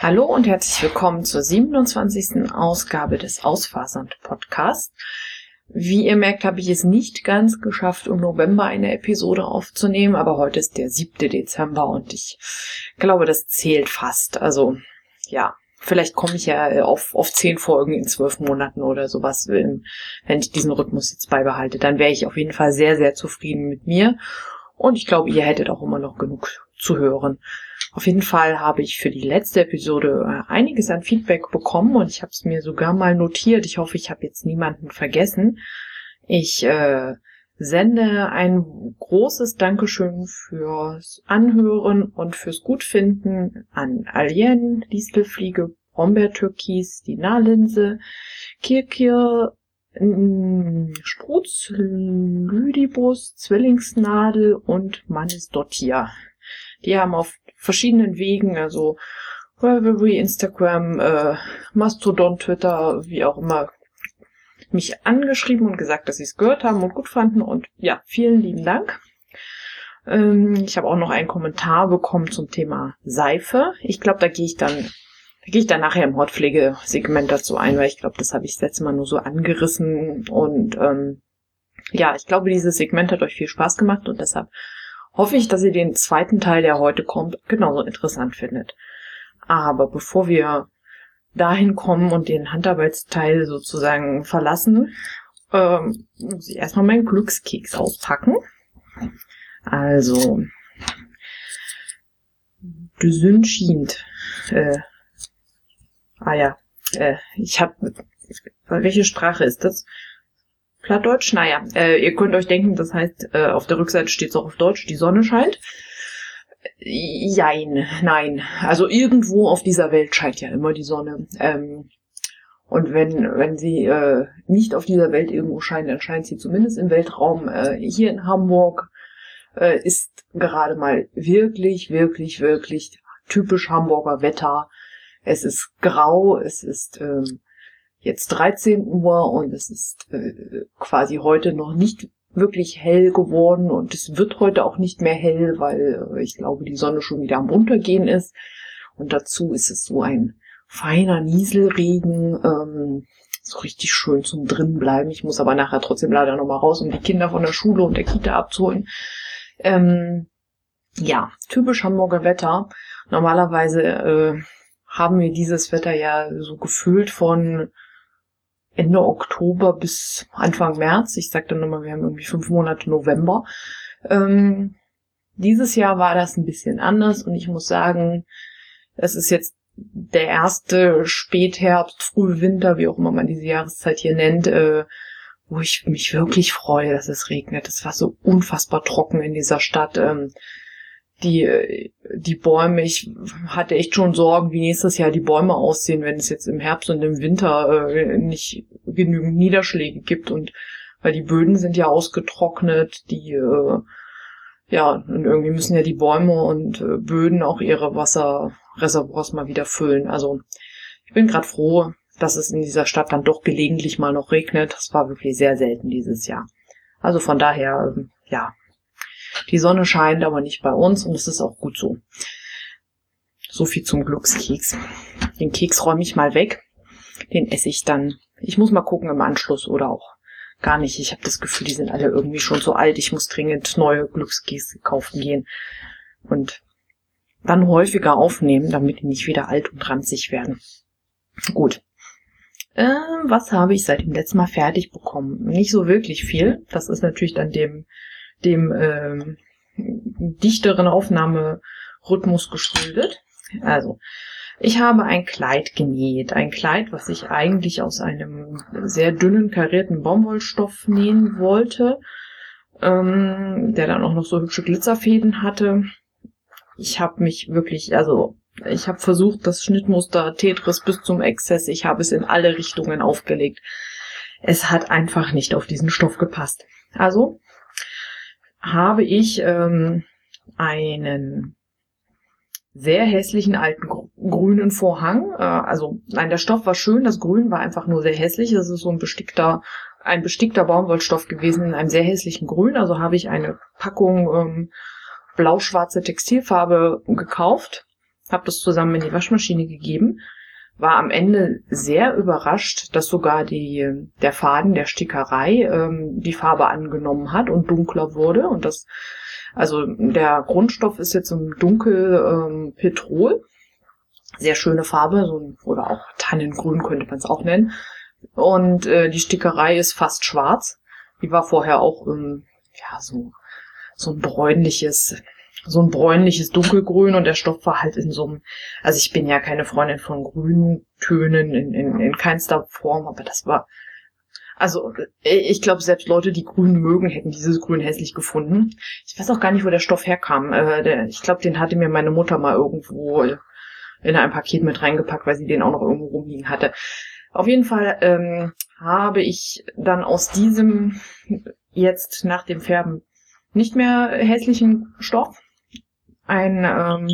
Hallo und herzlich willkommen zur 27. Ausgabe des Ausfasern Podcasts. Wie ihr merkt, habe ich es nicht ganz geschafft, im November eine Episode aufzunehmen, aber heute ist der 7. Dezember und ich glaube, das zählt fast. Also ja, vielleicht komme ich ja auf, auf zehn Folgen in zwölf Monaten oder sowas, wenn ich diesen Rhythmus jetzt beibehalte. Dann wäre ich auf jeden Fall sehr, sehr zufrieden mit mir. Und ich glaube, ihr hättet auch immer noch genug zu hören. Auf jeden Fall habe ich für die letzte Episode äh, einiges an Feedback bekommen und ich habe es mir sogar mal notiert. Ich hoffe, ich habe jetzt niemanden vergessen. Ich äh, sende ein großes Dankeschön fürs Anhören und fürs Gutfinden an Alien, Distelfliege, Brombeertürkis, die Nahlinse, Kirkir, Sprutz, Lydibus, Zwillingsnadel und Mannes Dottia. Die haben auf verschiedenen Wegen, also Ravelry, Instagram, äh, Mastodon, Twitter, wie auch immer, mich angeschrieben und gesagt, dass sie es gehört haben und gut fanden. Und ja, vielen lieben Dank. Ähm, ich habe auch noch einen Kommentar bekommen zum Thema Seife. Ich glaube, da gehe ich dann, da gehe ich dann nachher im Hortpflegesegment dazu ein, weil ich glaube, das habe ich das letzte Mal nur so angerissen. Und ähm, ja, ich glaube, dieses Segment hat euch viel Spaß gemacht und deshalb hoffe ich, dass ihr den zweiten Teil, der heute kommt, genauso interessant findet. Aber bevor wir dahin kommen und den Handarbeitsteil sozusagen verlassen, ähm, muss ich erstmal meinen Glückskeks auspacken. Also, du Sündschient. Äh, ah ja, äh, ich habe, welche Sprache ist das? Plattdeutsch? Naja, äh, ihr könnt euch denken, das heißt, äh, auf der Rückseite steht es auch auf Deutsch, die Sonne scheint. Jein, nein. Also irgendwo auf dieser Welt scheint ja immer die Sonne. Ähm, und wenn, wenn sie äh, nicht auf dieser Welt irgendwo scheint, dann scheint sie zumindest im Weltraum. Äh, hier in Hamburg äh, ist gerade mal wirklich, wirklich, wirklich typisch Hamburger Wetter. Es ist grau, es ist ähm, jetzt 13 Uhr und es ist äh, quasi heute noch nicht wirklich hell geworden und es wird heute auch nicht mehr hell, weil äh, ich glaube, die Sonne schon wieder am Untergehen ist. Und dazu ist es so ein feiner Nieselregen, ähm, so richtig schön zum Drinbleiben. Ich muss aber nachher trotzdem leider nochmal raus, um die Kinder von der Schule und der Kita abzuholen. Ähm, ja, typisch Hamburger Wetter. Normalerweise äh, haben wir dieses Wetter ja so gefühlt von Ende Oktober bis Anfang März. Ich sag dann nochmal, wir haben irgendwie fünf Monate November. Ähm, dieses Jahr war das ein bisschen anders und ich muss sagen, es ist jetzt der erste Spätherbst, Frühwinter, wie auch immer man diese Jahreszeit hier nennt, äh, wo ich mich wirklich freue, dass es regnet. Es war so unfassbar trocken in dieser Stadt. Ähm, die, die Bäume, ich hatte echt schon Sorgen, wie nächstes Jahr die Bäume aussehen, wenn es jetzt im Herbst und im Winter äh, nicht genügend Niederschläge gibt und weil die Böden sind ja ausgetrocknet, die äh, ja, und irgendwie müssen ja die Bäume und äh, Böden auch ihre Wasserreservoirs mal wieder füllen. Also ich bin gerade froh, dass es in dieser Stadt dann doch gelegentlich mal noch regnet. Das war wirklich sehr selten dieses Jahr. Also von daher, äh, ja, die Sonne scheint aber nicht bei uns und es ist auch gut so. So viel zum Glückskeks. Den Keks räume ich mal weg. Den esse ich dann. Ich muss mal gucken im Anschluss oder auch gar nicht. Ich habe das Gefühl, die sind alle irgendwie schon so alt. Ich muss dringend neue Glückskekse kaufen gehen. Und dann häufiger aufnehmen, damit die nicht wieder alt und ranzig werden. Gut. Äh, was habe ich seit dem letzten Mal fertig bekommen? Nicht so wirklich viel. Das ist natürlich dann dem dem ähm, dichteren Aufnahmerhythmus geschuldet. Also, ich habe ein Kleid genäht. Ein Kleid, was ich eigentlich aus einem sehr dünnen karierten Baumwollstoff nähen wollte, ähm, der dann auch noch so hübsche Glitzerfäden hatte. Ich habe mich wirklich, also ich habe versucht, das Schnittmuster Tetris bis zum Exzess, ich habe es in alle Richtungen aufgelegt. Es hat einfach nicht auf diesen Stoff gepasst. Also habe ich ähm, einen sehr hässlichen alten grünen Vorhang. Äh, also nein, der Stoff war schön, das Grün war einfach nur sehr hässlich. Es ist so ein bestickter, ein bestickter Baumwollstoff gewesen in einem sehr hässlichen Grün. Also habe ich eine Packung ähm, blau-schwarze Textilfarbe gekauft. habe das zusammen in die Waschmaschine gegeben, war am Ende sehr überrascht, dass sogar die, der Faden der Stickerei ähm, die Farbe angenommen hat und dunkler wurde. Und das, also der Grundstoff ist jetzt im Dunkel ähm, Petrol. Sehr schöne Farbe, so ein, oder auch Tannengrün könnte man es auch nennen. Und äh, die Stickerei ist fast schwarz. Die war vorher auch ähm, ja so so ein bräunliches so ein bräunliches Dunkelgrün und der Stoff war halt in so einem, also ich bin ja keine Freundin von grünen Tönen in, in, in keinster Form, aber das war, also ich glaube, selbst Leute, die grün mögen, hätten dieses Grün hässlich gefunden. Ich weiß auch gar nicht, wo der Stoff herkam. Äh, der, ich glaube, den hatte mir meine Mutter mal irgendwo in ein Paket mit reingepackt, weil sie den auch noch irgendwo rumliegen hatte. Auf jeden Fall ähm, habe ich dann aus diesem jetzt nach dem Färben nicht mehr hässlichen Stoff ein ähm,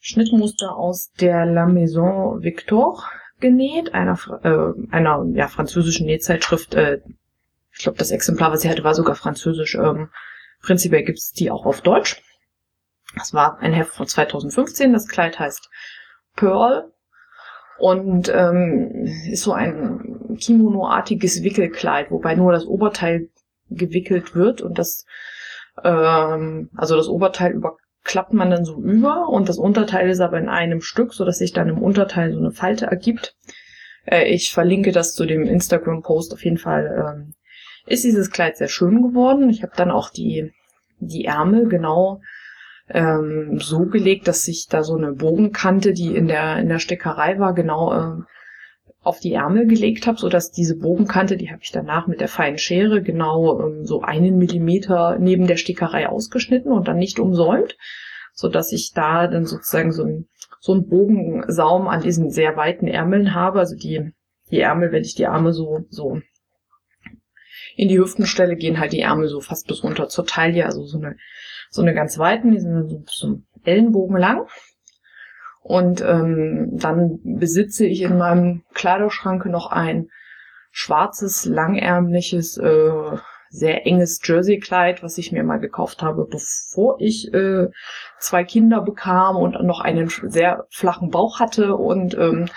Schnittmuster aus der La Maison Victor genäht, einer, äh, einer ja, französischen Nähzeitschrift. Äh, ich glaube, das Exemplar, was sie hatte, war sogar französisch. Ähm, prinzipiell gibt's die auch auf Deutsch. Das war ein Heft von 2015. Das Kleid heißt Pearl und ähm, ist so ein Kimono-artiges Wickelkleid, wobei nur das Oberteil gewickelt wird und das ähm, also das Oberteil überklappt man dann so über und das Unterteil ist aber in einem Stück, so dass sich dann im Unterteil so eine Falte ergibt. Äh, ich verlinke das zu dem Instagram-Post auf jeden Fall. Ähm, ist dieses Kleid sehr schön geworden. Ich habe dann auch die die Ärmel genau ähm, so gelegt, dass sich da so eine Bogenkante, die in der in der Steckerei war, genau äh, auf die Ärmel gelegt habe, so dass diese Bogenkante, die habe ich danach mit der feinen Schere genau ähm, so einen Millimeter neben der Stickerei ausgeschnitten und dann nicht umsäumt, so dass ich da dann sozusagen so ein so ein Bogensaum an diesen sehr weiten Ärmeln habe, also die die Ärmel, wenn ich die Arme so so in die Hüftenstelle gehen halt die Ärmel so fast bis runter zur Taille, also so eine so eine ganz weiten, die sind so, so Ellenbogen lang. Und ähm, dann besitze ich in meinem Kleiderschrank noch ein schwarzes, langärmliches, äh, sehr enges Jerseykleid, was ich mir mal gekauft habe, bevor ich äh, zwei Kinder bekam und noch einen sehr flachen Bauch hatte. Und ähm,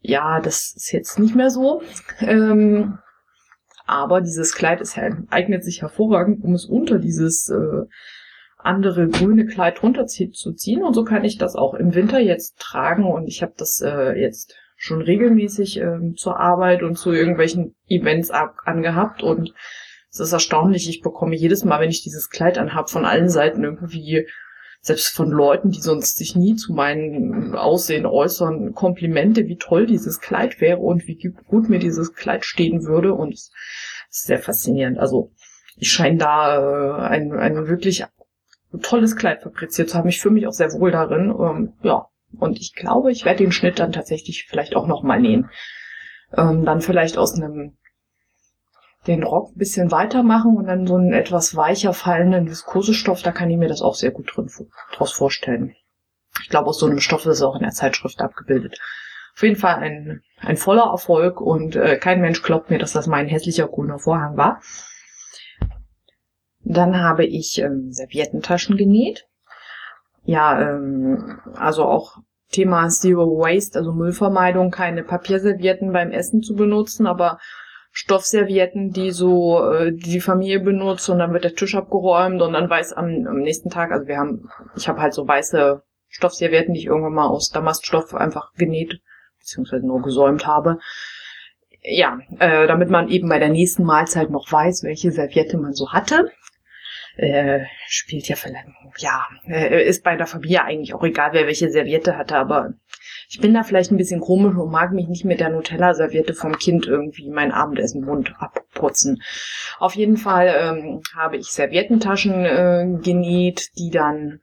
ja, das ist jetzt nicht mehr so. Ähm, aber dieses Kleid ist, eignet sich hervorragend, um es unter dieses äh, andere grüne Kleid runterzuziehen. Und so kann ich das auch im Winter jetzt tragen. Und ich habe das äh, jetzt schon regelmäßig äh, zur Arbeit und zu irgendwelchen Events ab angehabt. Und es ist erstaunlich, ich bekomme jedes Mal, wenn ich dieses Kleid anhab, von allen Seiten irgendwie, selbst von Leuten, die sonst sich nie zu meinem Aussehen äußern, Komplimente, wie toll dieses Kleid wäre und wie gut mir dieses Kleid stehen würde. Und es ist sehr faszinierend. Also ich scheine da äh, ein, ein wirklich ein tolles Kleid fabriziert zu haben. Ich fühle mich auch sehr wohl darin. Ähm, ja, und ich glaube, ich werde den Schnitt dann tatsächlich vielleicht auch nochmal nähen. Ähm, dann vielleicht aus einem den Rock ein bisschen weitermachen und dann so einen etwas weicher fallenden Viskosestoff, da kann ich mir das auch sehr gut drin draus vorstellen. Ich glaube, aus so einem Stoff ist es auch in der Zeitschrift abgebildet. Auf jeden Fall ein, ein voller Erfolg und äh, kein Mensch glaubt mir, dass das mein hässlicher grüner Vorhang war. Dann habe ich ähm, Serviettentaschen genäht. Ja, ähm, also auch Thema Zero Waste, also Müllvermeidung, keine Papierservietten beim Essen zu benutzen, aber Stoffservietten, die so äh, die Familie benutzt und dann wird der Tisch abgeräumt und dann weiß am, am nächsten Tag, also wir haben, ich habe halt so weiße Stoffservietten, die ich irgendwann mal aus Damaststoff einfach genäht beziehungsweise nur gesäumt habe. Ja, äh, damit man eben bei der nächsten Mahlzeit noch weiß, welche Serviette man so hatte äh, spielt ja vielleicht, ja, äh, ist bei der Familie eigentlich auch egal, wer welche Serviette hatte, aber ich bin da vielleicht ein bisschen komisch und mag mich nicht mit der Nutella-Serviette vom Kind irgendwie mein Abendessen Mund abputzen. Auf jeden Fall ähm, habe ich Serviettentaschen äh, genäht, die dann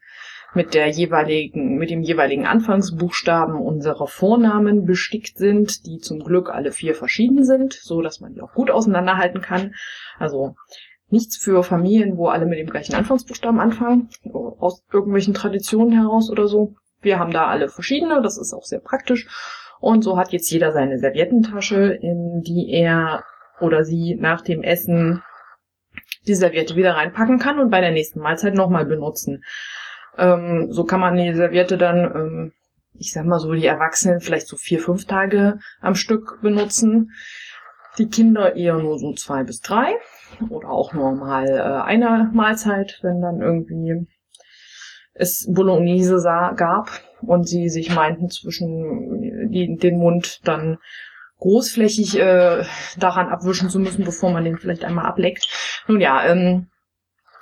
mit der jeweiligen, mit dem jeweiligen Anfangsbuchstaben unserer Vornamen bestickt sind, die zum Glück alle vier verschieden sind, so dass man die auch gut auseinanderhalten kann. Also nichts für Familien, wo alle mit dem gleichen Anfangsbuchstaben anfangen, aus irgendwelchen Traditionen heraus oder so. Wir haben da alle verschiedene, das ist auch sehr praktisch. Und so hat jetzt jeder seine Serviettentasche, in die er oder sie nach dem Essen die Serviette wieder reinpacken kann und bei der nächsten Mahlzeit nochmal benutzen. Ähm, so kann man die Serviette dann, ähm, ich sag mal so, die Erwachsenen vielleicht so vier, fünf Tage am Stück benutzen. Die Kinder eher nur so zwei bis drei oder auch nur mal äh, eine Mahlzeit, wenn dann irgendwie es Bolognese sah, gab und sie sich meinten, zwischen die, den Mund dann großflächig äh, daran abwischen zu müssen, bevor man den vielleicht einmal ableckt. Nun ja, ähm,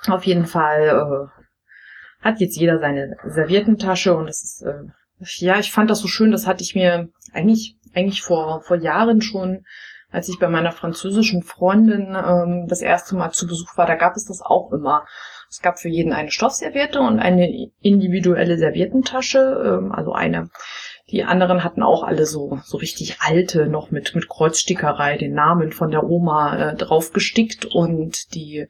auf jeden Fall äh, hat jetzt jeder seine Serviettentasche und das ist äh, ja, ich fand das so schön, das hatte ich mir eigentlich eigentlich vor vor Jahren schon als ich bei meiner französischen Freundin ähm, das erste Mal zu Besuch war, da gab es das auch immer. Es gab für jeden eine Stoffserviette und eine individuelle Serviettentasche, ähm, also eine. Die anderen hatten auch alle so, so richtig alte, noch mit, mit Kreuzstickerei, den Namen von der Oma äh, draufgestickt und die,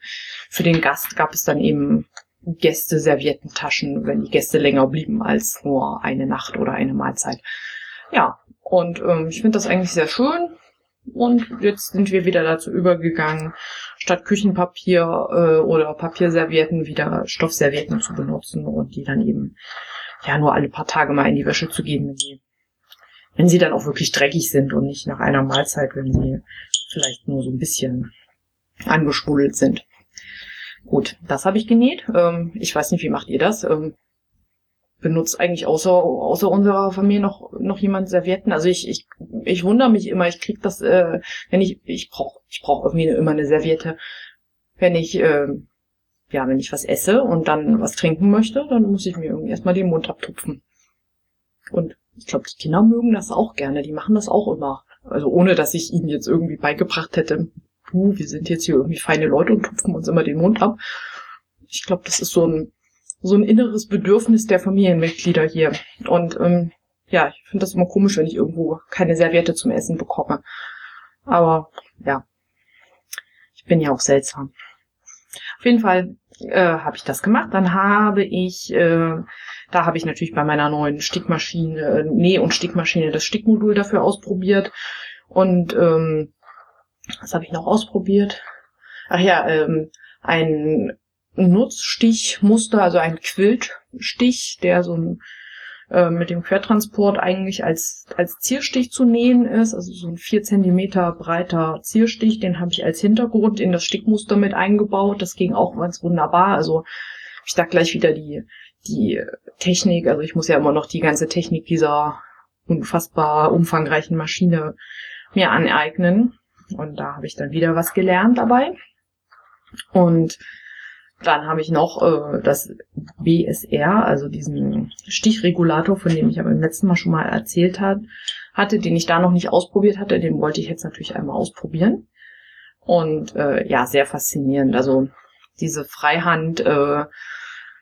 für den Gast gab es dann eben Gäste-Serviettentaschen, wenn die Gäste länger blieben als nur eine Nacht oder eine Mahlzeit. Ja, und ähm, ich finde das eigentlich sehr schön. Und jetzt sind wir wieder dazu übergegangen, statt Küchenpapier äh, oder Papierservietten wieder Stoffservietten zu benutzen und die dann eben ja nur alle paar Tage mal in die Wäsche zu geben, wenn sie, wenn sie dann auch wirklich dreckig sind und nicht nach einer Mahlzeit, wenn sie vielleicht nur so ein bisschen angespuddelt sind. Gut, das habe ich genäht. Ähm, ich weiß nicht, wie macht ihr das? Ähm, benutzt eigentlich außer, außer unserer Familie noch, noch jemand Servietten. Also ich, ich, ich wundere mich immer, ich krieg das, äh, wenn ich, ich brauche ich brauch irgendwie immer eine Serviette. Wenn ich, äh, ja, wenn ich was esse und dann was trinken möchte, dann muss ich mir irgendwie erstmal den Mund abtupfen. Und ich glaube, die Kinder mögen das auch gerne, die machen das auch immer. Also ohne, dass ich ihnen jetzt irgendwie beigebracht hätte, du, wir sind jetzt hier irgendwie feine Leute und tupfen uns immer den Mund ab. Ich glaube, das ist so ein so ein inneres Bedürfnis der Familienmitglieder hier. Und ähm, ja, ich finde das immer komisch, wenn ich irgendwo keine Serviette zum Essen bekomme. Aber ja, ich bin ja auch seltsam. Auf jeden Fall äh, habe ich das gemacht. Dann habe ich, äh, da habe ich natürlich bei meiner neuen Stickmaschine, äh, Näh- und Stickmaschine das Stickmodul dafür ausprobiert. Und ähm, was habe ich noch ausprobiert? Ach ja, ähm, ein Nutzstichmuster, also ein Quiltstich, der so ein, äh, mit dem Quertransport eigentlich als, als Zierstich zu nähen ist, also so ein vier Zentimeter breiter Zierstich, den habe ich als Hintergrund in das Stickmuster mit eingebaut. Das ging auch ganz wunderbar. Also ich da gleich wieder die, die Technik, also ich muss ja immer noch die ganze Technik dieser unfassbar umfangreichen Maschine mir aneignen. Und da habe ich dann wieder was gelernt dabei. Und dann habe ich noch äh, das BSR, also diesen Stichregulator, von dem ich aber im letzten Mal schon mal erzählt hat, hatte, den ich da noch nicht ausprobiert hatte. Den wollte ich jetzt natürlich einmal ausprobieren. Und äh, ja, sehr faszinierend. Also diese Freihand, äh,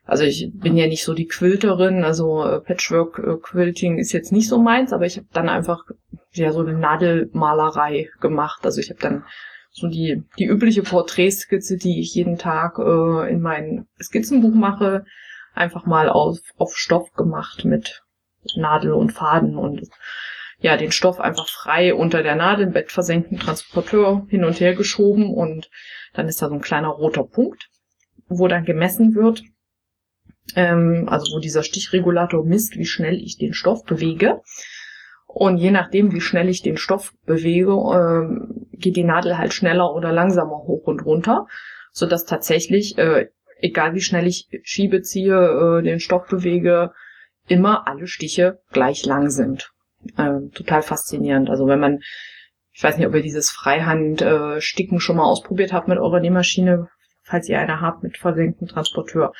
also ich bin ja nicht so die Quilterin, also äh, Patchwork-Quilting ist jetzt nicht so meins, aber ich habe dann einfach ja so eine Nadelmalerei gemacht. Also ich habe dann so die, die übliche Porträtskizze, die ich jeden Tag äh, in mein Skizzenbuch mache, einfach mal auf, auf Stoff gemacht mit Nadel und Faden und ja, den Stoff einfach frei unter der Nadel im Bett versenkten Transporteur hin und her geschoben und dann ist da so ein kleiner roter Punkt, wo dann gemessen wird, ähm, also wo dieser Stichregulator misst, wie schnell ich den Stoff bewege. Und je nachdem, wie schnell ich den Stoff bewege, ähm, geht die Nadel halt schneller oder langsamer hoch und runter, so dass tatsächlich, äh, egal wie schnell ich schiebe, ziehe, äh, den Stoff bewege, immer alle Stiche gleich lang sind. Äh, total faszinierend. Also wenn man, ich weiß nicht, ob ihr dieses Freihand-Sticken äh, schon mal ausprobiert habt mit eurer Nähmaschine, falls ihr eine habt mit versenktem Transporteur.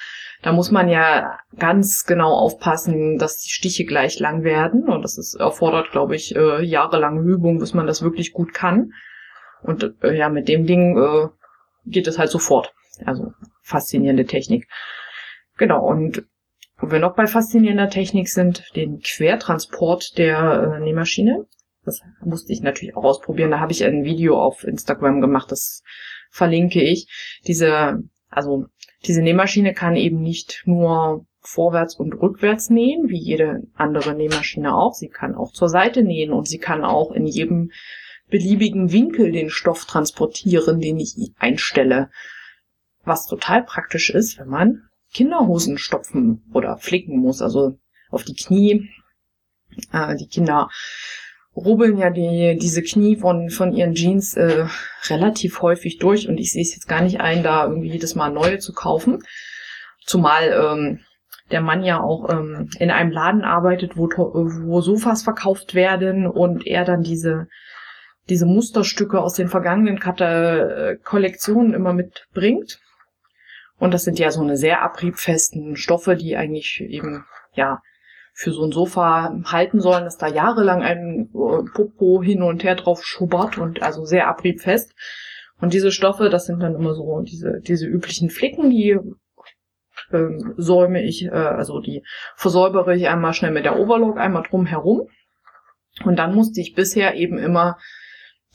Da muss man ja ganz genau aufpassen, dass die Stiche gleich lang werden. Und das ist, erfordert, glaube ich, äh, jahrelange Übung, bis man das wirklich gut kann. Und äh, ja, mit dem Ding äh, geht es halt sofort. Also faszinierende Technik. Genau, und wo wir noch bei faszinierender Technik sind, den Quertransport der äh, Nähmaschine. Das musste ich natürlich auch ausprobieren. Da habe ich ein Video auf Instagram gemacht, das verlinke ich. Diese, also diese Nähmaschine kann eben nicht nur vorwärts und rückwärts nähen, wie jede andere Nähmaschine auch. Sie kann auch zur Seite nähen und sie kann auch in jedem beliebigen Winkel den Stoff transportieren, den ich einstelle. Was total praktisch ist, wenn man Kinderhosen stopfen oder flicken muss, also auf die Knie. Äh, die Kinder rubbeln ja die, diese Knie von, von ihren Jeans äh, relativ häufig durch und ich sehe es jetzt gar nicht ein, da irgendwie jedes Mal neue zu kaufen. Zumal ähm, der Mann ja auch ähm, in einem Laden arbeitet, wo, wo Sofas verkauft werden und er dann diese diese Musterstücke aus den vergangenen Kata Kollektionen immer mitbringt. Und das sind ja so eine sehr abriebfesten Stoffe, die eigentlich eben ja für so ein Sofa halten sollen, dass da jahrelang ein äh, Popo hin und her drauf schubbert und also sehr abriebfest. Und diese Stoffe, das sind dann immer so diese, diese üblichen Flicken, die ähm, säume ich, äh, also die versäubere ich einmal schnell mit der Overlock, einmal drum herum. Und dann musste ich bisher eben immer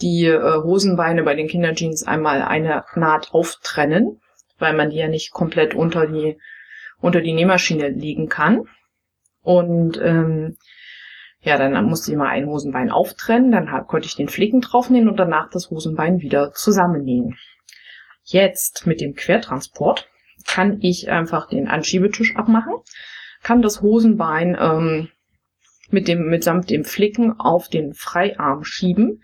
die äh, Hosenbeine bei den Kinderjeans einmal eine Naht auftrennen, weil man die ja nicht komplett unter die unter die Nähmaschine legen kann. Und ähm, ja, dann musste ich mal ein Hosenbein auftrennen, dann hab, konnte ich den Flicken draufnähen und danach das Hosenbein wieder zusammennähen. Jetzt mit dem Quertransport kann ich einfach den Anschiebetisch abmachen, kann das Hosenbein ähm, mit dem mitsamt dem Flicken auf den Freiarm schieben,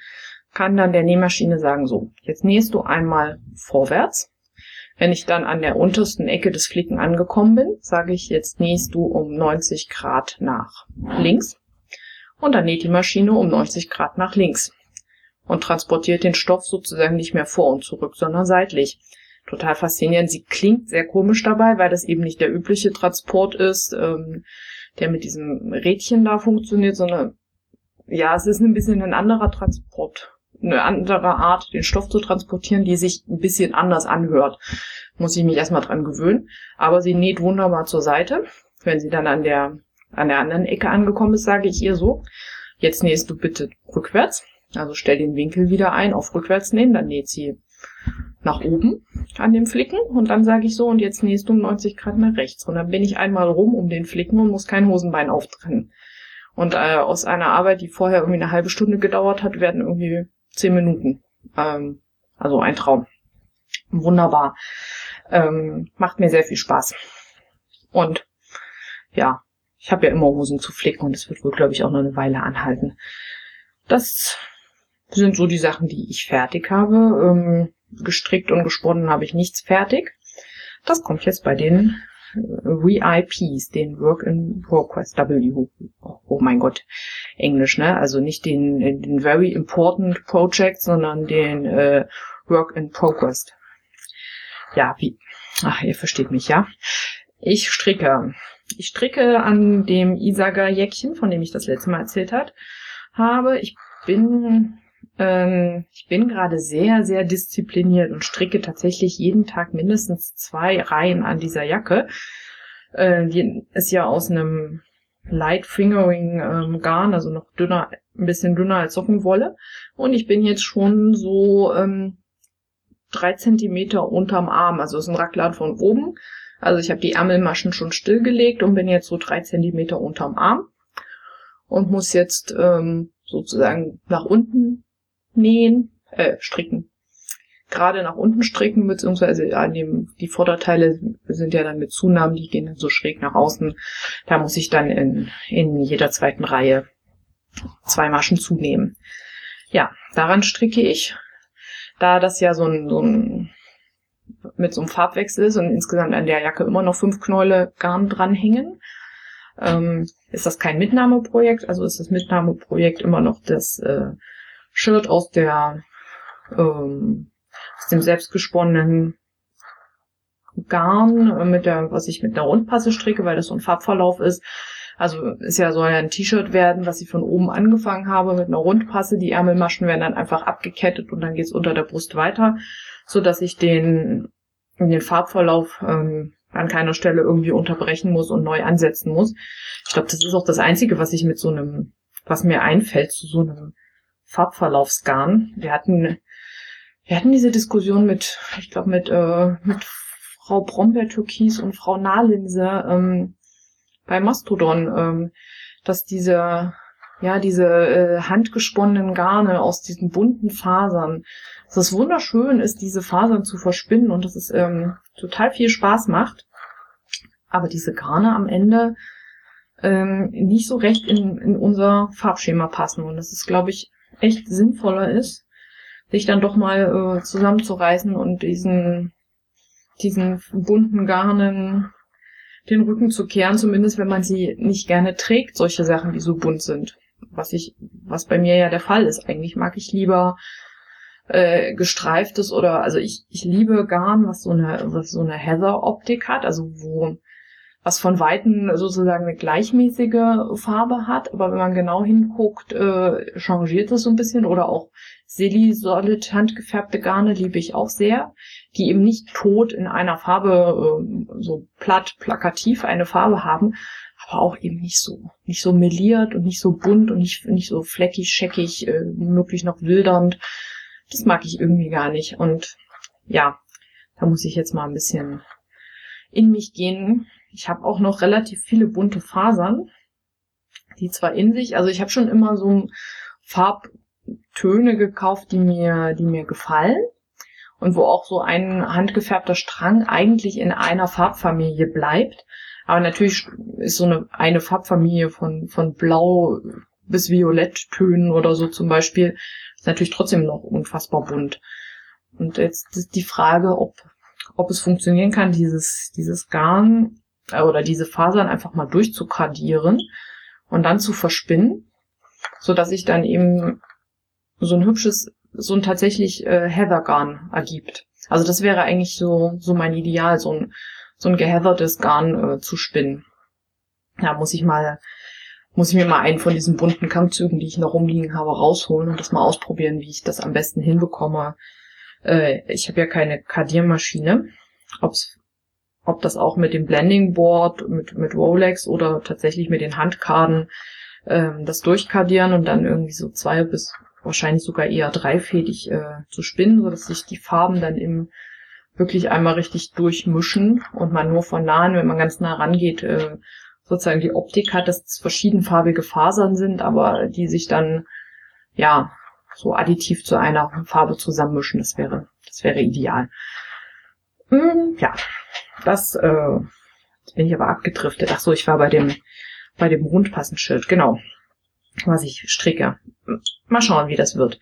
kann dann der Nähmaschine sagen, so, jetzt nähst du einmal vorwärts wenn ich dann an der untersten Ecke des Flicken angekommen bin, sage ich, jetzt nähst du um 90 Grad nach links. Und dann näht die Maschine um 90 Grad nach links. Und transportiert den Stoff sozusagen nicht mehr vor und zurück, sondern seitlich. Total faszinierend. Sie klingt sehr komisch dabei, weil das eben nicht der übliche Transport ist, ähm, der mit diesem Rädchen da funktioniert, sondern ja, es ist ein bisschen ein anderer Transport eine andere Art, den Stoff zu transportieren, die sich ein bisschen anders anhört. Muss ich mich erstmal dran gewöhnen. Aber sie näht wunderbar zur Seite. Wenn sie dann an der, an der anderen Ecke angekommen ist, sage ich ihr so, jetzt nähst du bitte rückwärts. Also stell den Winkel wieder ein auf rückwärts nähen, dann näht sie nach oben an dem Flicken und dann sage ich so und jetzt nähst du um 90 Grad nach rechts und dann bin ich einmal rum um den Flicken und muss kein Hosenbein auftrennen. Und äh, aus einer Arbeit, die vorher irgendwie eine halbe Stunde gedauert hat, werden irgendwie zehn Minuten. Ähm, also ein Traum. Wunderbar. Ähm, macht mir sehr viel Spaß. Und ja, ich habe ja immer Hosen zu flicken und es wird wohl, glaube ich, auch noch eine Weile anhalten. Das sind so die Sachen, die ich fertig habe. Ähm, gestrickt und gesponnen habe ich nichts fertig. Das kommt jetzt bei den VIPs, den Work in Progress, W, oh mein Gott, Englisch, ne? Also nicht den, den Very Important Project, sondern den äh, Work in Progress. Ja, wie, ach, ihr versteht mich, ja? Ich stricke. Ich stricke an dem Isaga-Jäckchen, von dem ich das letzte Mal erzählt hat, habe. Ich bin ähm, ich bin gerade sehr, sehr diszipliniert und stricke tatsächlich jeden Tag mindestens zwei Reihen an dieser Jacke. Äh, die ist ja aus einem Light Fingering ähm, Garn, also noch dünner, ein bisschen dünner als Sockenwolle. Und ich bin jetzt schon so ähm, drei Zentimeter unterm Arm, also ist ein Racklad von oben. Also ich habe die Ärmelmaschen schon stillgelegt und bin jetzt so drei Zentimeter unterm Arm und muss jetzt ähm, sozusagen nach unten nähen, äh, stricken. Gerade nach unten stricken, beziehungsweise an dem, die Vorderteile sind ja dann mit Zunahmen, die gehen dann so schräg nach außen. Da muss ich dann in, in jeder zweiten Reihe zwei Maschen zunehmen. Ja, daran stricke ich. Da das ja so ein, so ein mit so einem Farbwechsel ist und insgesamt an der Jacke immer noch fünf Knäule Garn dranhängen, ähm, ist das kein Mitnahmeprojekt. Also ist das Mitnahmeprojekt immer noch das äh, Shirt aus der ähm, aus dem selbstgesponnenen Garn mit der, was ich mit einer Rundpasse stricke, weil das so ein Farbverlauf ist. Also ist ja soll ja ein T-Shirt werden, was ich von oben angefangen habe mit einer Rundpasse. Die Ärmelmaschen werden dann einfach abgekettet und dann geht's unter der Brust weiter, so dass ich den den Farbverlauf ähm, an keiner Stelle irgendwie unterbrechen muss und neu ansetzen muss. Ich glaube, das ist auch das Einzige, was ich mit so einem, was mir einfällt zu so einem Farbverlaufsgarn. Wir hatten, wir hatten diese Diskussion mit, ich glaube, mit, äh, mit Frau Brombeer-Türkis und Frau Nahlinse ähm, bei Mastodon, ähm, dass diese, ja, diese äh, handgesponnenen Garne aus diesen bunten Fasern, dass es wunderschön ist, diese Fasern zu verspinnen und dass es ähm, total viel Spaß macht. aber diese Garne am Ende ähm, nicht so recht in, in unser Farbschema passen. Und das ist, glaube ich, echt sinnvoller ist, sich dann doch mal äh, zusammenzureißen und diesen, diesen bunten Garnen den Rücken zu kehren, zumindest wenn man sie nicht gerne trägt, solche Sachen, die so bunt sind. Was ich, was bei mir ja der Fall ist. Eigentlich mag ich lieber äh, gestreiftes oder also ich, ich liebe Garn, was so eine, was so eine Heather-Optik hat, also wo was von Weitem sozusagen eine gleichmäßige Farbe hat, aber wenn man genau hinguckt, äh, changiert es so ein bisschen. Oder auch Silly Solid handgefärbte Garne liebe ich auch sehr, die eben nicht tot in einer Farbe äh, so platt plakativ eine Farbe haben, aber auch eben nicht so nicht so meliert und nicht so bunt und nicht nicht so fleckig, scheckig, äh, möglich noch wildernd. Das mag ich irgendwie gar nicht. Und ja, da muss ich jetzt mal ein bisschen in mich gehen ich habe auch noch relativ viele bunte Fasern, die zwar in sich, also ich habe schon immer so Farbtöne gekauft, die mir, die mir gefallen und wo auch so ein handgefärbter Strang eigentlich in einer Farbfamilie bleibt. Aber natürlich ist so eine, eine Farbfamilie von, von Blau bis Violetttönen oder so zum Beispiel, ist natürlich trotzdem noch unfassbar bunt. Und jetzt ist die Frage, ob, ob es funktionieren kann, dieses, dieses Garn äh, oder diese Fasern einfach mal durchzukadieren und dann zu verspinnen, so dass sich dann eben so ein hübsches, so ein tatsächlich äh, Heathergarn ergibt. Also das wäre eigentlich so so mein Ideal, so ein so ein geheathertes Garn äh, zu spinnen. Da muss ich mal muss ich mir mal einen von diesen bunten Kammzügen, die ich noch rumliegen habe, rausholen und das mal ausprobieren, wie ich das am besten hinbekomme. Äh, ich habe ja keine Kardiermaschine. Ob's ob das auch mit dem Blending Board, mit, mit Rolex oder tatsächlich mit den Handkarten ähm, das durchkardieren und dann irgendwie so zwei bis wahrscheinlich sogar eher dreifädig äh, zu spinnen, so dass sich die Farben dann eben wirklich einmal richtig durchmischen und man nur von nahen, wenn man ganz nah rangeht, äh, sozusagen die Optik hat, dass es verschiedenfarbige Fasern sind, aber die sich dann ja so additiv zu einer Farbe zusammenmischen. Das wäre, das wäre ideal. Mm, ja, das, äh, bin ich aber abgedriftet. Ach so, ich war bei dem, bei dem Rundpassenschild, genau. Was ich stricke. Mal schauen, wie das wird.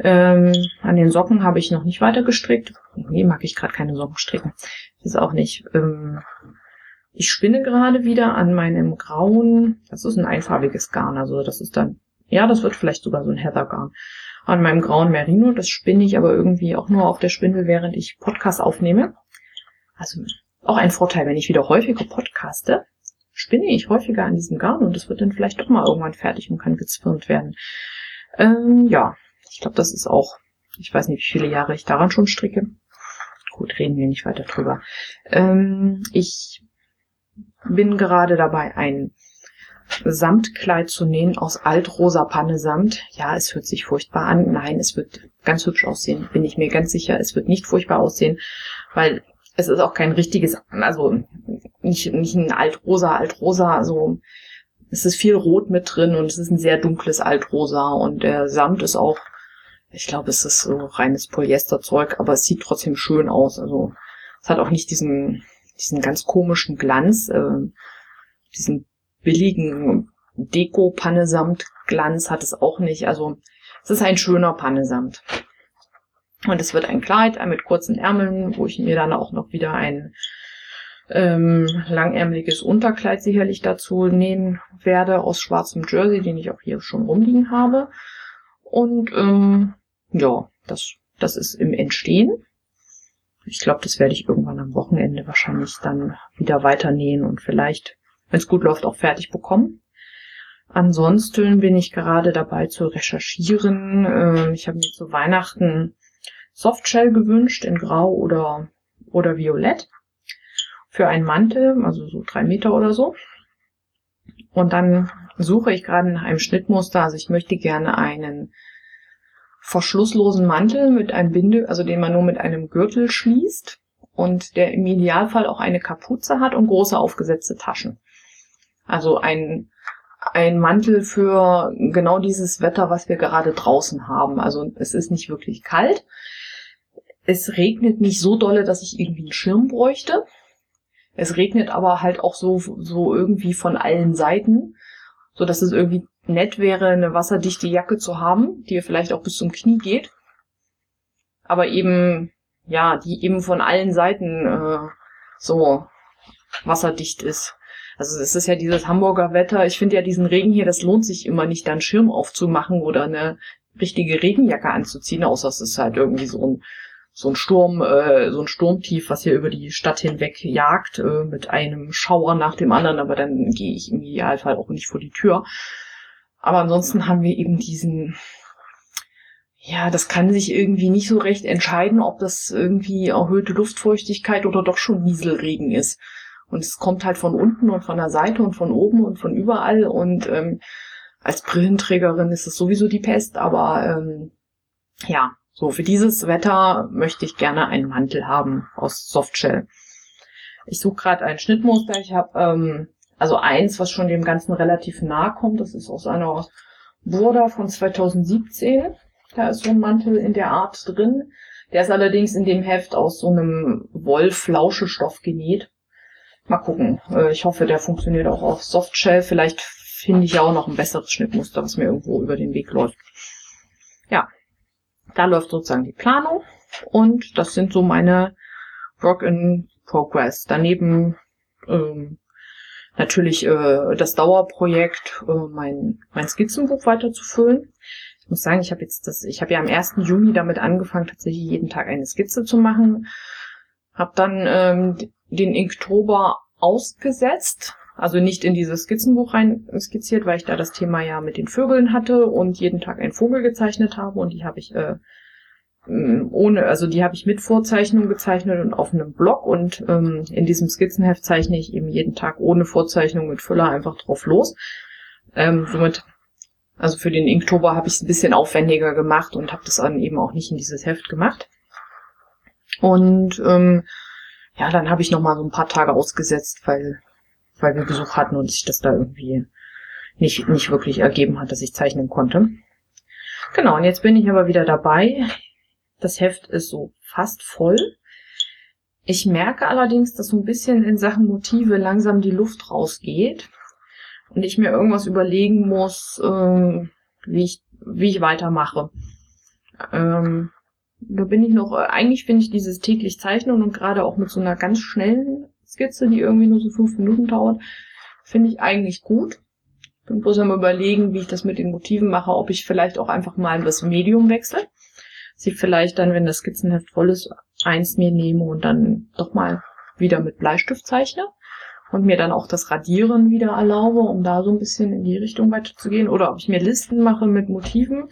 Ähm, an den Socken habe ich noch nicht weiter gestrickt. Nee, mag ich gerade keine Socken stricken. Das ist auch nicht. Ähm, ich spinne gerade wieder an meinem grauen, das ist ein einfarbiges Garn, also das ist dann, ja, das wird vielleicht sogar so ein Heather-Garn. An meinem grauen Merino, das spinne ich aber irgendwie auch nur auf der Spindel, während ich Podcast aufnehme. Also auch ein Vorteil, wenn ich wieder häufiger podcaste, spinne ich häufiger an diesem Garn und es wird dann vielleicht doch mal irgendwann fertig und kann gezwirnt werden. Ähm, ja, ich glaube, das ist auch, ich weiß nicht, wie viele Jahre ich daran schon stricke. Gut, reden wir nicht weiter drüber. Ähm, ich bin gerade dabei, ein Samtkleid zu nähen aus altrosa Pannesamt. Ja, es hört sich furchtbar an. Nein, es wird ganz hübsch aussehen, bin ich mir ganz sicher. Es wird nicht furchtbar aussehen, weil es ist auch kein richtiges, also nicht, nicht ein altrosa, altrosa, also es ist viel Rot mit drin und es ist ein sehr dunkles Altrosa und der Samt ist auch, ich glaube, es ist so reines Polyesterzeug, aber es sieht trotzdem schön aus. Also es hat auch nicht diesen, diesen ganz komischen Glanz, äh, diesen billigen Deko-Pannesamt-Glanz hat es auch nicht. Also es ist ein schöner Pannesamt. Und es wird ein Kleid mit kurzen Ärmeln, wo ich mir dann auch noch wieder ein ähm, langärmeliges Unterkleid sicherlich dazu nähen werde aus schwarzem Jersey, den ich auch hier schon rumliegen habe. Und ähm, ja, das, das ist im Entstehen. Ich glaube, das werde ich irgendwann am Wochenende wahrscheinlich dann wieder weiter nähen und vielleicht, wenn es gut läuft, auch fertig bekommen. Ansonsten bin ich gerade dabei zu recherchieren. Ähm, ich habe mir zu Weihnachten Softshell gewünscht in Grau oder, oder Violett für einen Mantel, also so drei Meter oder so. Und dann suche ich gerade nach einem Schnittmuster. Also ich möchte gerne einen verschlusslosen Mantel mit einem Binde, also den man nur mit einem Gürtel schließt und der im Idealfall auch eine Kapuze hat und große aufgesetzte Taschen. Also ein, ein Mantel für genau dieses Wetter, was wir gerade draußen haben. Also es ist nicht wirklich kalt es regnet nicht so dolle, dass ich irgendwie einen Schirm bräuchte. Es regnet aber halt auch so, so irgendwie von allen Seiten, so dass es irgendwie nett wäre, eine wasserdichte Jacke zu haben, die vielleicht auch bis zum Knie geht. Aber eben, ja, die eben von allen Seiten äh, so wasserdicht ist. Also es ist ja dieses Hamburger Wetter. Ich finde ja diesen Regen hier, das lohnt sich immer nicht, da einen Schirm aufzumachen oder eine richtige Regenjacke anzuziehen, außer es ist halt irgendwie so ein so ein Sturm, äh, so ein Sturmtief, was hier über die Stadt hinweg jagt, äh, mit einem Schauer nach dem anderen, aber dann gehe ich im Idealfall auch nicht vor die Tür. Aber ansonsten haben wir eben diesen, ja, das kann sich irgendwie nicht so recht entscheiden, ob das irgendwie erhöhte Luftfeuchtigkeit oder doch schon Nieselregen ist. Und es kommt halt von unten und von der Seite und von oben und von überall. Und ähm, als Brillenträgerin ist es sowieso die Pest, aber ähm, ja, so, für dieses Wetter möchte ich gerne einen Mantel haben aus Softshell. Ich suche gerade ein Schnittmuster. Ich habe ähm, also eins, was schon dem Ganzen relativ nahe kommt. Das ist aus einer Burda von 2017. Da ist so ein Mantel in der Art drin. Der ist allerdings in dem Heft aus so einem Woll-Flauschestoff genäht. Mal gucken. Äh, ich hoffe, der funktioniert auch auf Softshell. Vielleicht finde ich ja auch noch ein besseres Schnittmuster, was mir irgendwo über den Weg läuft. Da läuft sozusagen die Planung und das sind so meine Work in Progress. Daneben ähm, natürlich äh, das Dauerprojekt, äh, mein, mein Skizzenbuch weiterzufüllen. Ich muss sagen, ich habe jetzt das, ich habe ja am 1. Juni damit angefangen, tatsächlich jeden Tag eine Skizze zu machen. Habe dann ähm, den Inktober ausgesetzt, also nicht in dieses Skizzenbuch rein skizziert, weil ich da das Thema ja mit den Vögeln hatte und jeden Tag einen Vogel gezeichnet habe und die habe ich äh, ohne, also die habe ich mit Vorzeichnung gezeichnet und auf einem Blog und ähm, in diesem Skizzenheft zeichne ich eben jeden Tag ohne Vorzeichnung mit Füller einfach drauf los. Ähm, somit, also für den Inktober habe ich es ein bisschen aufwendiger gemacht und habe das dann eben auch nicht in dieses Heft gemacht. Und ähm, ja, dann habe ich noch mal so ein paar Tage ausgesetzt, weil weil wir Besuch hatten und sich das da irgendwie nicht, nicht wirklich ergeben hat, dass ich zeichnen konnte. Genau, und jetzt bin ich aber wieder dabei. Das Heft ist so fast voll. Ich merke allerdings, dass so ein bisschen in Sachen Motive langsam die Luft rausgeht und ich mir irgendwas überlegen muss, äh, wie ich wie ich weitermache. Ähm, da bin ich noch, eigentlich finde ich dieses täglich Zeichnen und gerade auch mit so einer ganz schnellen Skizze, die irgendwie nur so fünf Minuten dauert, finde ich eigentlich gut. Bin bloß am überlegen, wie ich das mit den Motiven mache, ob ich vielleicht auch einfach mal das Medium wechsle. Sie vielleicht dann, wenn das Skizzenheft voll ist, eins mir nehme und dann doch mal wieder mit Bleistift zeichne und mir dann auch das Radieren wieder erlaube, um da so ein bisschen in die Richtung weiterzugehen. Oder ob ich mir Listen mache mit Motiven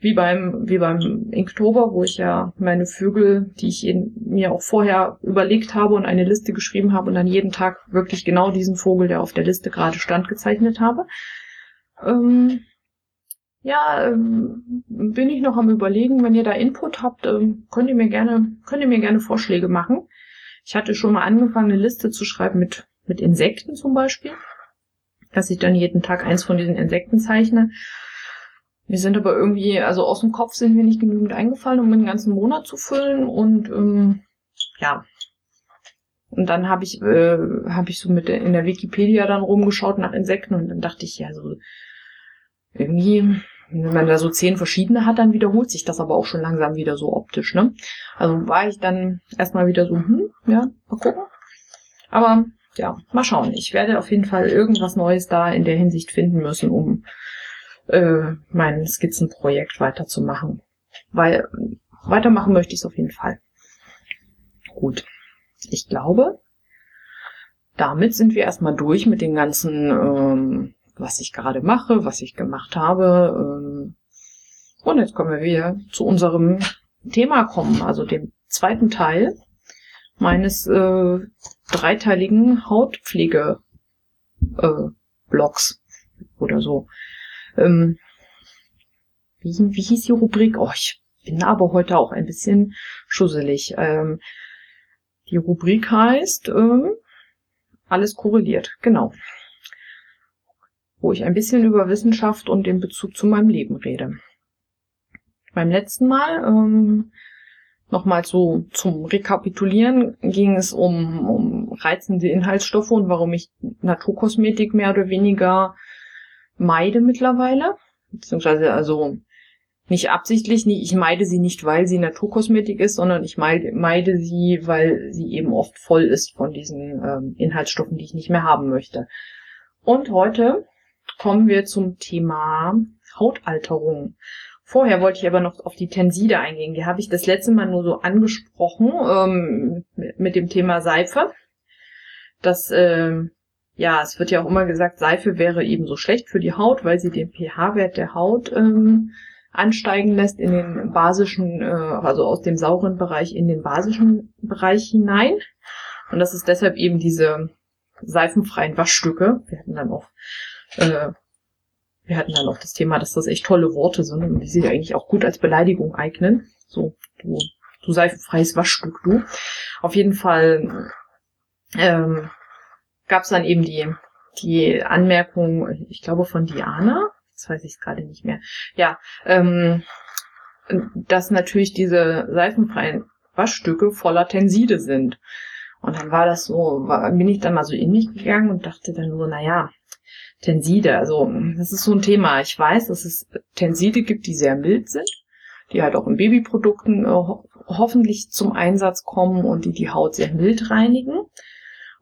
wie beim, wie beim Inktober, wo ich ja meine Vögel, die ich mir auch vorher überlegt habe und eine Liste geschrieben habe und dann jeden Tag wirklich genau diesen Vogel, der auf der Liste gerade stand, gezeichnet habe. Ähm, ja, ähm, bin ich noch am überlegen, wenn ihr da Input habt, ähm, könnt ihr mir gerne, könnt ihr mir gerne Vorschläge machen. Ich hatte schon mal angefangen, eine Liste zu schreiben mit, mit Insekten zum Beispiel, dass ich dann jeden Tag eins von diesen Insekten zeichne. Wir sind aber irgendwie, also aus dem Kopf sind mir nicht genügend eingefallen, um einen ganzen Monat zu füllen. Und ähm, ja. Und dann habe ich, äh, habe ich so mit der, in der Wikipedia dann rumgeschaut nach Insekten und dann dachte ich, ja, so irgendwie, wenn man da so zehn verschiedene hat, dann wiederholt sich das aber auch schon langsam wieder so optisch, ne? Also war ich dann erstmal wieder so, hm, ja, mal gucken. Aber ja, mal schauen. Ich werde auf jeden Fall irgendwas Neues da in der Hinsicht finden müssen, um äh, mein Skizzenprojekt weiterzumachen. Weil weitermachen möchte ich es auf jeden Fall. Gut. Ich glaube, damit sind wir erstmal durch mit dem ganzen, ähm, was ich gerade mache, was ich gemacht habe. Ähm, und jetzt können wir wieder zu unserem Thema kommen, also dem zweiten Teil meines äh, dreiteiligen Hautpflege äh, oder so. Ähm, wie, wie hieß die Rubrik? Oh, ich bin aber heute auch ein bisschen schusselig. Ähm, die Rubrik heißt ähm, Alles korreliert, genau. Wo ich ein bisschen über Wissenschaft und den Bezug zu meinem Leben rede. Beim letzten Mal ähm, Nochmal zu, zum Rekapitulieren ging es um, um reizende Inhaltsstoffe und warum ich Naturkosmetik mehr oder weniger meide mittlerweile. Beziehungsweise also nicht absichtlich, nicht, ich meide sie nicht, weil sie Naturkosmetik ist, sondern ich meide, meide sie, weil sie eben oft voll ist von diesen ähm, Inhaltsstoffen, die ich nicht mehr haben möchte. Und heute kommen wir zum Thema Hautalterung. Vorher wollte ich aber noch auf die Tenside eingehen. Die habe ich das letzte Mal nur so angesprochen ähm, mit dem Thema Seife. Das, äh, ja, es wird ja auch immer gesagt, Seife wäre eben so schlecht für die Haut, weil sie den pH-Wert der Haut ähm, ansteigen lässt in den basischen, äh, also aus dem sauren Bereich in den basischen Bereich hinein. Und das ist deshalb eben diese seifenfreien Waschstücke. Wir hatten dann auch äh, wir hatten dann auch das Thema, dass das echt tolle Worte sind und die sich eigentlich auch gut als Beleidigung eignen. So, du, du seifenfreies Waschstück, du. Auf jeden Fall ähm, gab es dann eben die, die Anmerkung, ich glaube von Diana, jetzt weiß ich es gerade nicht mehr, ja, ähm, dass natürlich diese seifenfreien Waschstücke voller Tenside sind. Und dann war das so, war, bin ich dann mal so in mich gegangen und dachte dann nur, na ja, Tenside. Also das ist so ein Thema. Ich weiß, dass es Tenside gibt, die sehr mild sind, die halt auch in Babyprodukten äh, ho hoffentlich zum Einsatz kommen und die die Haut sehr mild reinigen.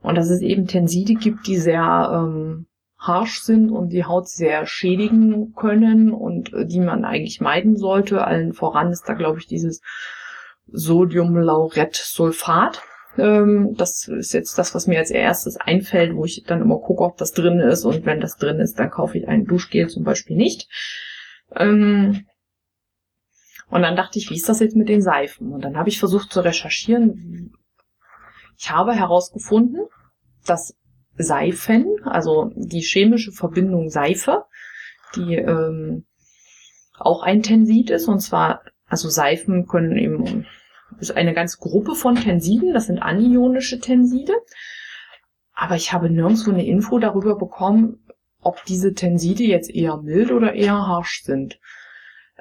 Und dass es eben Tenside gibt, die sehr ähm, harsh sind und die Haut sehr schädigen können und äh, die man eigentlich meiden sollte. Allen voran ist da, glaube ich, dieses Sodiumlauretsulfat. Ähm, das ist jetzt das, was mir als erstes einfällt, wo ich dann immer gucke, ob das drin ist. Und wenn das drin ist, dann kaufe ich ein Duschgel zum Beispiel nicht. Ähm, und dann dachte ich, wie ist das jetzt mit den Seifen? Und dann habe ich versucht zu recherchieren. Ich habe herausgefunden, dass Seifen, also die chemische Verbindung Seife, die ähm, auch ein Tensid ist, und zwar, also Seifen können eben ist eine ganze Gruppe von Tensiden, das sind anionische Tenside. Aber ich habe nirgendwo eine Info darüber bekommen, ob diese Tenside jetzt eher mild oder eher harsch sind.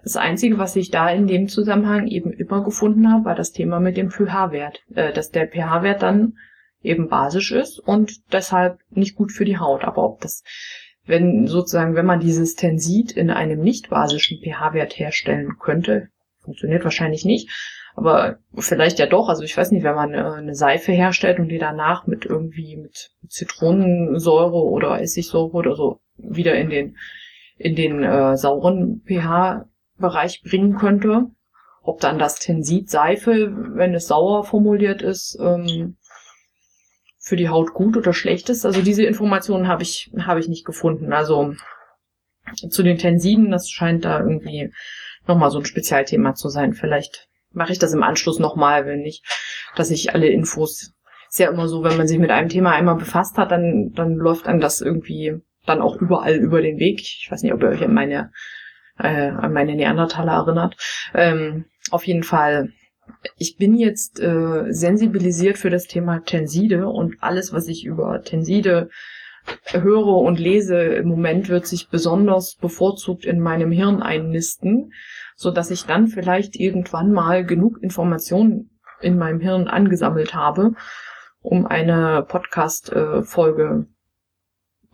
Das Einzige, was ich da in dem Zusammenhang eben immer gefunden habe, war das Thema mit dem pH-Wert, äh, dass der pH-Wert dann eben basisch ist und deshalb nicht gut für die Haut. Aber ob das, wenn sozusagen, wenn man dieses Tensid in einem nicht basischen pH-Wert herstellen könnte, funktioniert wahrscheinlich nicht, aber vielleicht ja doch. Also ich weiß nicht, wenn man äh, eine Seife herstellt und die danach mit irgendwie mit Zitronensäure oder Essigsäure oder so wieder in den in den äh, sauren pH-Bereich bringen könnte, ob dann das Tensid Seife, wenn es sauer formuliert ist, ähm, für die Haut gut oder schlecht ist. Also diese Informationen habe ich habe ich nicht gefunden. Also zu den Tensiden, das scheint da irgendwie nochmal so ein Spezialthema zu sein. Vielleicht mache ich das im Anschluss nochmal, wenn nicht, dass ich alle Infos, ist ja immer so, wenn man sich mit einem Thema einmal befasst hat, dann, dann läuft einem das irgendwie dann auch überall über den Weg. Ich weiß nicht, ob ihr euch an meine, äh, an meine Neandertaler erinnert. Ähm, auf jeden Fall, ich bin jetzt äh, sensibilisiert für das Thema Tenside und alles, was ich über Tenside höre und lese im Moment, wird sich besonders bevorzugt in meinem Hirn einnisten so dass ich dann vielleicht irgendwann mal genug Informationen in meinem Hirn angesammelt habe, um eine Podcast-Folge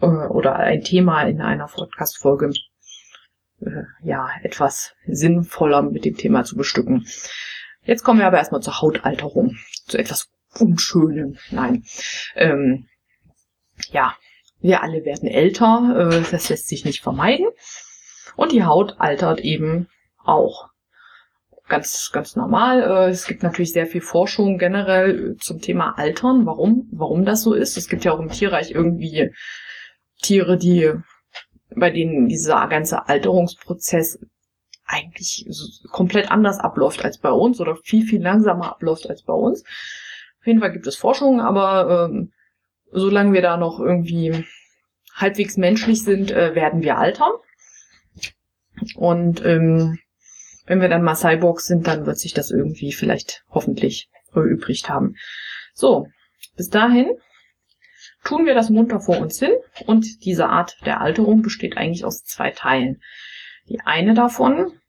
äh, oder ein Thema in einer Podcast-Folge äh, ja etwas sinnvoller mit dem Thema zu bestücken. Jetzt kommen wir aber erstmal zur Hautalterung, zu etwas Unschönem. Nein. Ähm, ja, wir alle werden älter, äh, das lässt sich nicht vermeiden. Und die Haut altert eben auch ganz, ganz normal. Äh, es gibt natürlich sehr viel Forschung generell zum Thema Altern, warum, warum das so ist. Es gibt ja auch im Tierreich irgendwie Tiere, die, bei denen dieser ganze Alterungsprozess eigentlich komplett anders abläuft als bei uns oder viel, viel langsamer abläuft als bei uns. Auf jeden Fall gibt es Forschung, aber ähm, solange wir da noch irgendwie halbwegs menschlich sind, äh, werden wir altern. Und ähm, wenn wir dann mal Cyborgs sind, dann wird sich das irgendwie vielleicht hoffentlich erübrigt haben. So, bis dahin tun wir das munter vor uns hin und diese Art der Alterung besteht eigentlich aus zwei Teilen. Die eine davon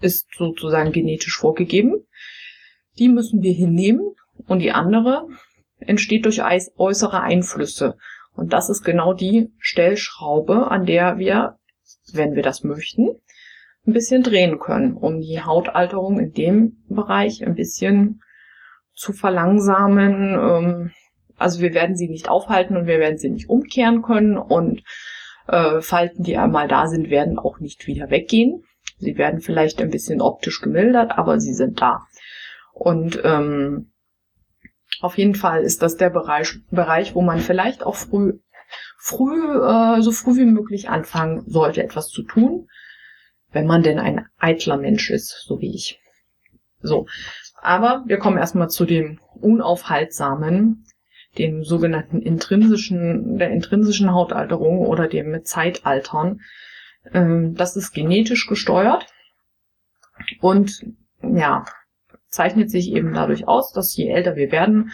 ist sozusagen genetisch vorgegeben. Die müssen wir hinnehmen und die andere entsteht durch äußere Einflüsse. Und das ist genau die Stellschraube, an der wir, wenn wir das möchten, ein bisschen drehen können, um die Hautalterung in dem Bereich ein bisschen zu verlangsamen. Ähm, also wir werden sie nicht aufhalten und wir werden sie nicht umkehren können und äh, Falten, die einmal da sind, werden auch nicht wieder weggehen. Sie werden vielleicht ein bisschen optisch gemildert, aber sie sind da. Und ähm, auf jeden Fall ist das der Bereich, Bereich, wo man vielleicht auch früh, früh, äh, so früh wie möglich anfangen sollte, etwas zu tun, wenn man denn ein eitler Mensch ist, so wie ich. So. Aber wir kommen erstmal zu dem unaufhaltsamen, dem sogenannten intrinsischen, der intrinsischen Hautalterung oder dem Zeitaltern. Ähm, das ist genetisch gesteuert und ja, zeichnet sich eben dadurch aus, dass je älter wir werden,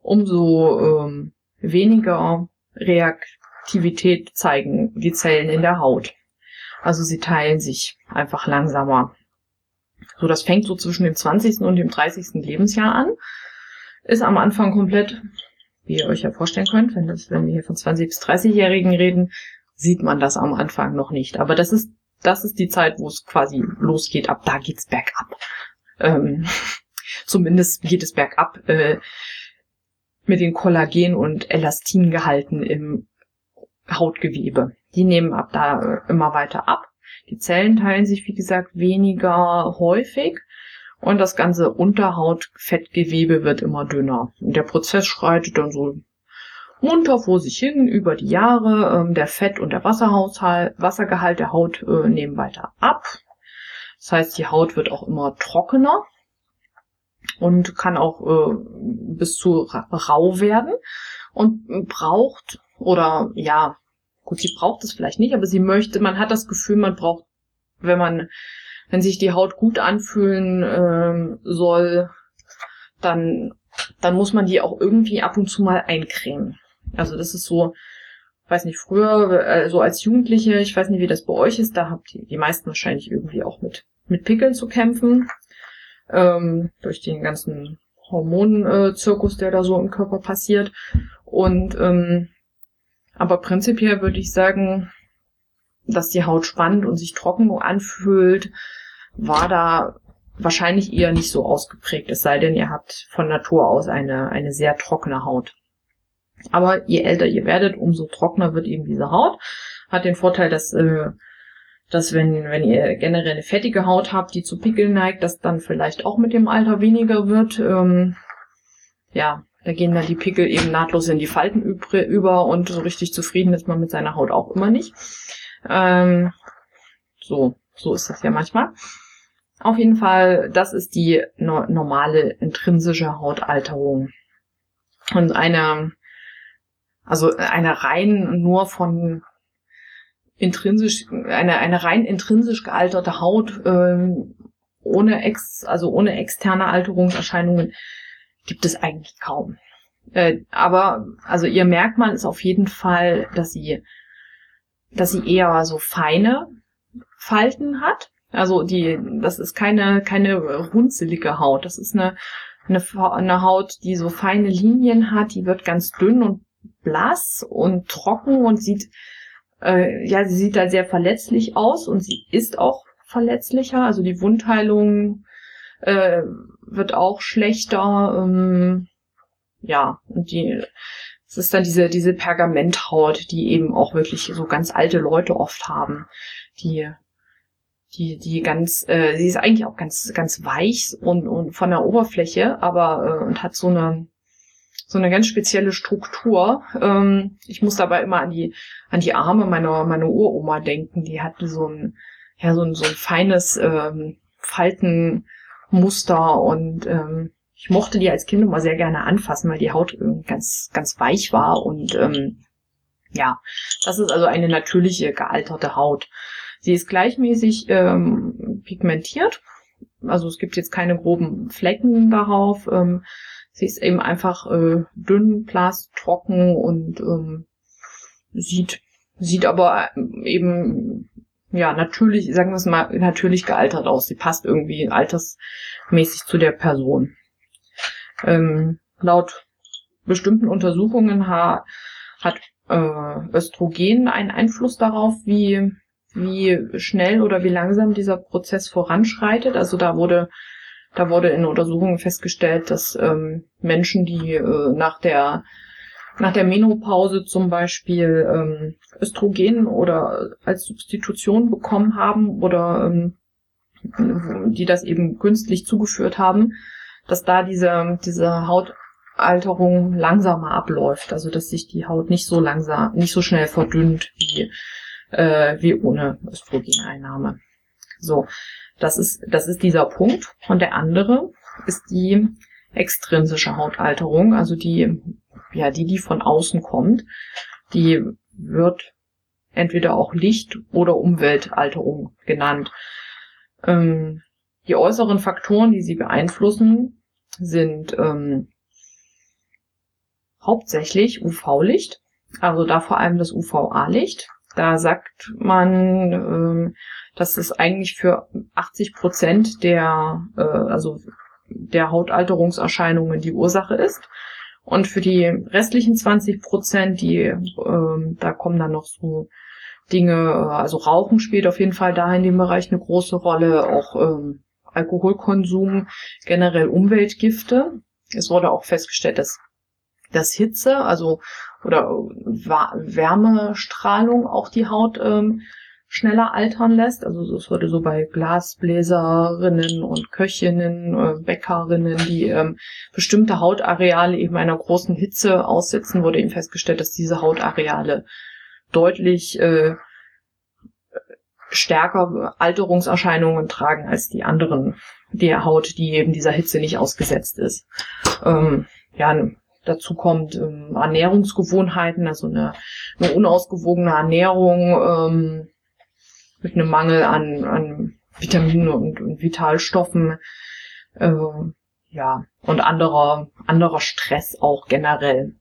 umso ähm, weniger Reaktivität zeigen die Zellen in der Haut. Also sie teilen sich einfach langsamer. So, das fängt so zwischen dem 20. und dem 30. Lebensjahr an. Ist am Anfang komplett, wie ihr euch ja vorstellen könnt, wenn, das, wenn wir hier von 20 bis 30-Jährigen reden, sieht man das am Anfang noch nicht. Aber das ist, das ist die Zeit, wo es quasi losgeht. Ab da geht's bergab. Ähm, zumindest geht es bergab äh, mit den Kollagen- und Elastingehalten im Hautgewebe. Die nehmen ab da äh, immer weiter ab. Die Zellen teilen sich, wie gesagt, weniger häufig und das ganze Unterhautfettgewebe wird immer dünner. Und der Prozess schreitet dann so munter vor sich hin über die Jahre. Ähm, der Fett- und der Wasserhaushalt, Wassergehalt der Haut äh, nehmen weiter ab. Das heißt, die Haut wird auch immer trockener und kann auch äh, bis zu rau werden und braucht oder ja, gut, sie braucht es vielleicht nicht, aber sie möchte, man hat das Gefühl, man braucht, wenn man, wenn sich die Haut gut anfühlen ähm, soll, dann, dann muss man die auch irgendwie ab und zu mal eincremen. Also das ist so, weiß nicht, früher, äh, so als Jugendliche, ich weiß nicht, wie das bei euch ist, da habt ihr die meisten wahrscheinlich irgendwie auch mit, mit Pickeln zu kämpfen. Ähm, durch den ganzen Hormonzirkus, der da so im Körper passiert. Und ähm, aber prinzipiell würde ich sagen, dass die Haut spannend und sich trocken anfühlt, war da wahrscheinlich eher nicht so ausgeprägt, es sei denn, ihr habt von Natur aus eine, eine sehr trockene Haut. Aber je älter ihr werdet, umso trockener wird eben diese Haut. Hat den Vorteil, dass, äh, dass wenn, wenn ihr generell eine fettige Haut habt, die zu Pickeln neigt, dass dann vielleicht auch mit dem Alter weniger wird. Ähm, ja, da gehen dann die Pickel eben nahtlos in die Falten über und so richtig zufrieden ist man mit seiner Haut auch immer nicht. Ähm, so, so ist das ja manchmal. Auf jeden Fall, das ist die no normale intrinsische Hautalterung. Und eine also eine rein nur von intrinsisch, eine, eine rein intrinsisch gealterte Haut ähm, ohne ex, also ohne externe Alterungserscheinungen gibt es eigentlich kaum. Äh, aber also ihr Merkmal ist auf jeden Fall, dass sie, dass sie eher so feine Falten hat. Also die, das ist keine keine runzelige Haut. Das ist eine eine, eine Haut, die so feine Linien hat. Die wird ganz dünn und blass und trocken und sieht, äh, ja, sie sieht da sehr verletzlich aus und sie ist auch verletzlicher. Also die Wundheilung äh, wird auch schlechter. Ähm, ja, und die, es ist dann diese, diese Pergamenthaut, die eben auch wirklich so ganz alte Leute oft haben, die die, die ganz, äh, sie ist eigentlich auch ganz, ganz weich und, und von der Oberfläche, aber äh, und hat so eine, so eine ganz spezielle Struktur. Ähm, ich muss dabei immer an die, an die Arme meiner, meiner Uroma denken. Die hatte so ein, ja, so ein, so ein feines ähm, Faltenmuster und ähm, ich mochte die als Kind immer sehr gerne anfassen, weil die Haut ganz, ganz weich war und ähm, ja, das ist also eine natürliche gealterte Haut. Sie ist gleichmäßig ähm, pigmentiert, also es gibt jetzt keine groben Flecken darauf. Ähm, Sie ist eben einfach äh, dünn, blass, trocken und ähm, sieht, sieht aber eben ja, natürlich, sagen wir es mal, natürlich gealtert aus. Sie passt irgendwie altersmäßig zu der Person. Ähm, laut bestimmten Untersuchungen ha hat äh, Östrogen einen Einfluss darauf, wie, wie schnell oder wie langsam dieser Prozess voranschreitet. Also da wurde, da wurde in Untersuchungen festgestellt, dass ähm, Menschen, die äh, nach der nach der Menopause zum Beispiel ähm, Östrogen oder als Substitution bekommen haben oder ähm, die das eben künstlich zugeführt haben, dass da diese, diese Hautalterung langsamer abläuft, also dass sich die Haut nicht so langsam, nicht so schnell verdünnt wie, äh, wie ohne Östrogeneinnahme. So, das ist, das ist dieser Punkt. Und der andere ist die extrinsische Hautalterung, also die ja, die, die von außen kommt, die wird entweder auch Licht- oder Umweltalterung genannt. Ähm, die äußeren Faktoren, die sie beeinflussen, sind ähm, hauptsächlich UV-Licht, also da vor allem das UVA-Licht. Da sagt man, ähm, dass es eigentlich für 80 Prozent der, äh, also der Hautalterungserscheinungen die Ursache ist. Und für die restlichen 20 Prozent, die, ähm, da kommen dann noch so Dinge, äh, also Rauchen spielt auf jeden Fall da in dem Bereich eine große Rolle, auch ähm, Alkoholkonsum, generell Umweltgifte. Es wurde auch festgestellt, dass, dass Hitze, also oder Wärmestrahlung auch die Haut ähm, schneller altern lässt. Also es wurde so bei Glasbläserinnen und Köchinnen, äh, Bäckerinnen, die ähm, bestimmte Hautareale eben einer großen Hitze aussetzen, wurde eben festgestellt, dass diese Hautareale deutlich äh, stärker Alterungserscheinungen tragen als die anderen der Haut, die eben dieser Hitze nicht ausgesetzt ist. Ähm, ja, dazu kommt ähm, Ernährungsgewohnheiten, also eine, eine unausgewogene Ernährung, ähm, mit einem Mangel an, an Vitaminen und, und Vitalstoffen, äh, ja, und anderer, anderer Stress auch generell.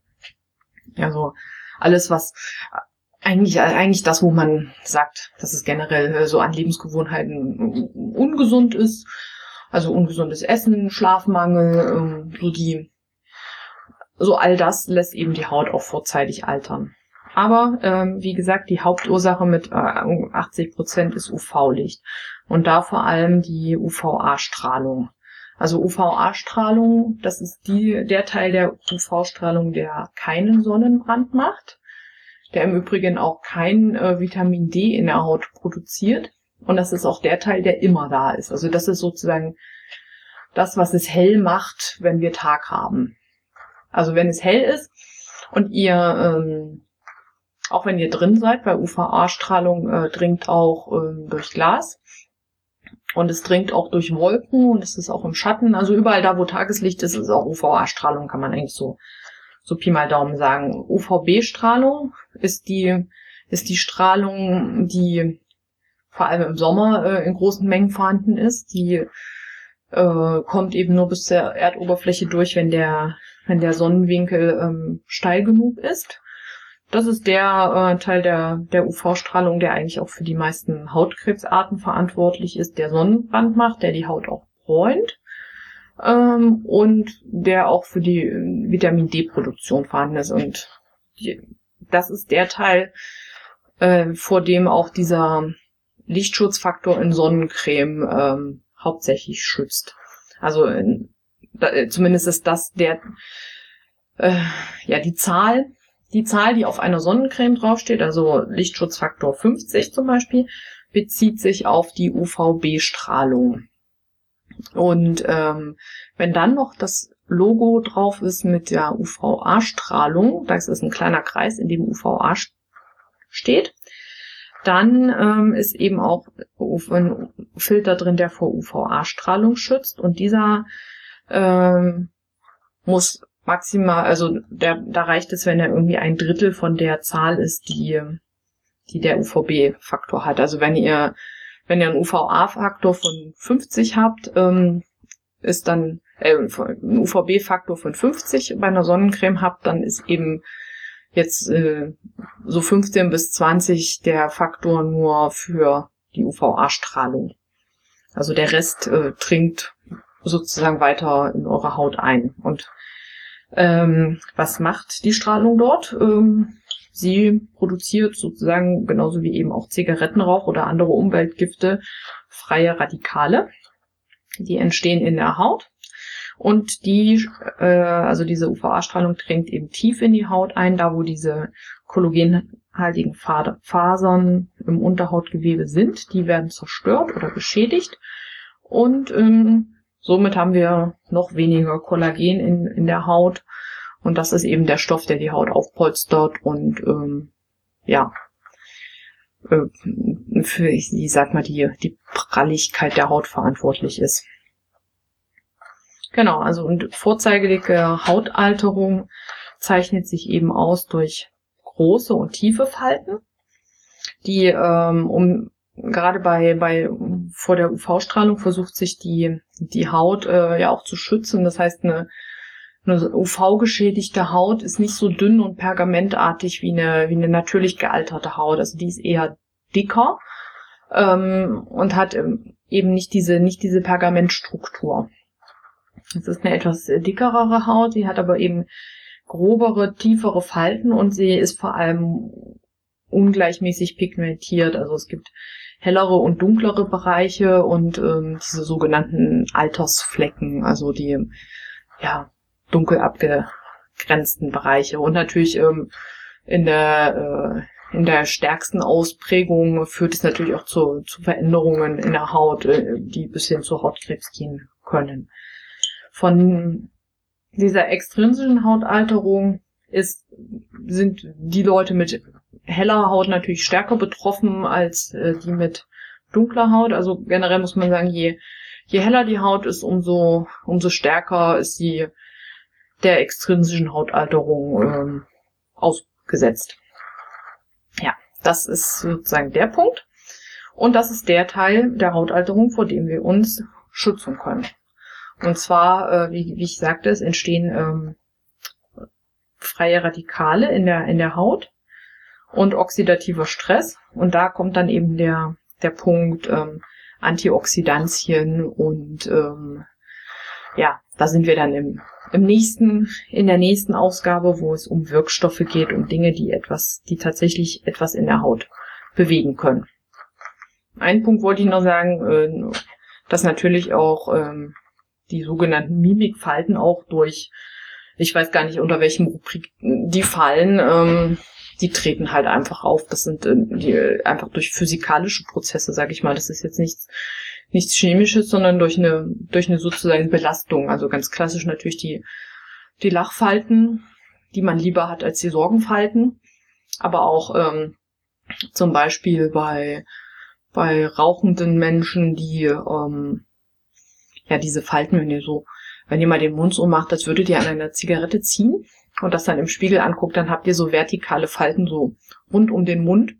Also alles, was eigentlich, eigentlich das, wo man sagt, dass es generell so an Lebensgewohnheiten ungesund ist. Also ungesundes Essen, Schlafmangel, äh, so die, so all das lässt eben die Haut auch vorzeitig altern. Aber ähm, wie gesagt, die Hauptursache mit äh, 80 Prozent ist UV-Licht und da vor allem die UVA-Strahlung. Also UVA-Strahlung, das ist die, der Teil der UV-Strahlung, der keinen Sonnenbrand macht, der im Übrigen auch kein äh, Vitamin D in der Haut produziert. Und das ist auch der Teil, der immer da ist. Also das ist sozusagen das, was es hell macht, wenn wir Tag haben. Also wenn es hell ist und ihr ähm, auch wenn ihr drin seid, weil UVA-Strahlung äh, dringt auch ähm, durch Glas. Und es dringt auch durch Wolken und es ist auch im Schatten. Also überall da, wo Tageslicht ist, ist auch UVA-Strahlung, kann man eigentlich so, so Pi mal Daumen sagen. UVB-Strahlung ist die, ist die Strahlung, die vor allem im Sommer äh, in großen Mengen vorhanden ist. Die äh, kommt eben nur bis zur Erdoberfläche durch, wenn der, wenn der Sonnenwinkel ähm, steil genug ist. Das ist der äh, Teil der, der UV-Strahlung, der eigentlich auch für die meisten Hautkrebsarten verantwortlich ist, der Sonnenbrand macht, der die Haut auch bräunt ähm, und der auch für die äh, Vitamin D-Produktion vorhanden ist. Und die, das ist der Teil, äh, vor dem auch dieser Lichtschutzfaktor in Sonnencreme ähm, hauptsächlich schützt. Also in, da, zumindest ist das der äh, ja die Zahl die Zahl, die auf einer Sonnencreme draufsteht, also Lichtschutzfaktor 50 zum Beispiel, bezieht sich auf die UVB-Strahlung. Und ähm, wenn dann noch das Logo drauf ist mit der UVA-Strahlung, das ist ein kleiner Kreis, in dem UVA steht, dann ähm, ist eben auch ein Filter drin, der vor UVA-Strahlung schützt. Und dieser ähm, muss maximal, also der, da reicht es, wenn er irgendwie ein Drittel von der Zahl ist, die, die der UVB-Faktor hat. Also wenn ihr, wenn ihr einen UVA-Faktor von 50 habt, ähm, ist dann äh, ein UVB-Faktor von 50 bei einer Sonnencreme habt, dann ist eben jetzt äh, so 15 bis 20 der Faktor nur für die UVA-Strahlung. Also der Rest äh, dringt sozusagen weiter in eure Haut ein. Und ähm, was macht die Strahlung dort? Ähm, sie produziert sozusagen genauso wie eben auch Zigarettenrauch oder andere Umweltgifte freie Radikale. Die entstehen in der Haut und die, äh, also diese UVA-Strahlung dringt eben tief in die Haut ein, da wo diese kollagenhaltigen Fasern im Unterhautgewebe sind. Die werden zerstört oder beschädigt und ähm, somit haben wir noch weniger Kollagen in, in der Haut und das ist eben der Stoff, der die Haut aufpolstert und ähm, ja äh, für, ich, ich sag mal, die, die Pralligkeit der Haut verantwortlich ist. Genau, also und vorzeitige Hautalterung zeichnet sich eben aus durch große und tiefe Falten, die ähm, um gerade bei bei vor der UV-Strahlung versucht sich die die Haut äh, ja auch zu schützen. Das heißt eine eine UV-geschädigte Haut ist nicht so dünn und pergamentartig wie eine, wie eine natürlich gealterte Haut. Also die ist eher dicker ähm, und hat ähm, eben nicht diese, nicht diese Pergamentstruktur. Es ist eine etwas dickerere Haut, sie hat aber eben grobere, tiefere Falten und sie ist vor allem ungleichmäßig pigmentiert. Also es gibt hellere und dunklere Bereiche und ähm, diese sogenannten Altersflecken, also die ja dunkel abgegrenzten Bereiche. Und natürlich ähm, in der äh, in der stärksten Ausprägung führt es natürlich auch zu, zu Veränderungen in der Haut, äh, die bis hin zu Hautkrebs gehen können. Von dieser extrinsischen Hautalterung ist, sind die Leute mit heller Haut natürlich stärker betroffen als äh, die mit dunkler Haut. Also generell muss man sagen, je, je heller die Haut ist, umso, umso stärker ist sie der extrinsischen Hautalterung ähm, ausgesetzt. Ja, das ist sozusagen der Punkt. Und das ist der Teil der Hautalterung, vor dem wir uns schützen können. Und zwar, äh, wie, wie ich sagte, es entstehen ähm, freie Radikale in der, in der Haut und oxidativer Stress. Und da kommt dann eben der, der Punkt ähm, Antioxidantien und ähm, ja, da sind wir dann im, im nächsten, in der nächsten Ausgabe, wo es um Wirkstoffe geht, um Dinge, die etwas, die tatsächlich etwas in der Haut bewegen können. Ein Punkt wollte ich noch sagen, äh, dass natürlich auch ähm, die sogenannten Mimikfalten auch durch, ich weiß gar nicht unter welchem Rubrik die fallen, ähm, die treten halt einfach auf. Das sind äh, die, einfach durch physikalische Prozesse, sage ich mal. Das ist jetzt nichts nichts Chemisches, sondern durch eine, durch eine sozusagen Belastung. Also ganz klassisch natürlich die, die Lachfalten, die man lieber hat als die Sorgenfalten. Aber auch ähm, zum Beispiel bei, bei rauchenden Menschen, die ähm, ja diese Falten, wenn ihr so, wenn ihr mal den Mund so macht, als würdet ihr an einer Zigarette ziehen und das dann im Spiegel anguckt, dann habt ihr so vertikale Falten so rund um den Mund.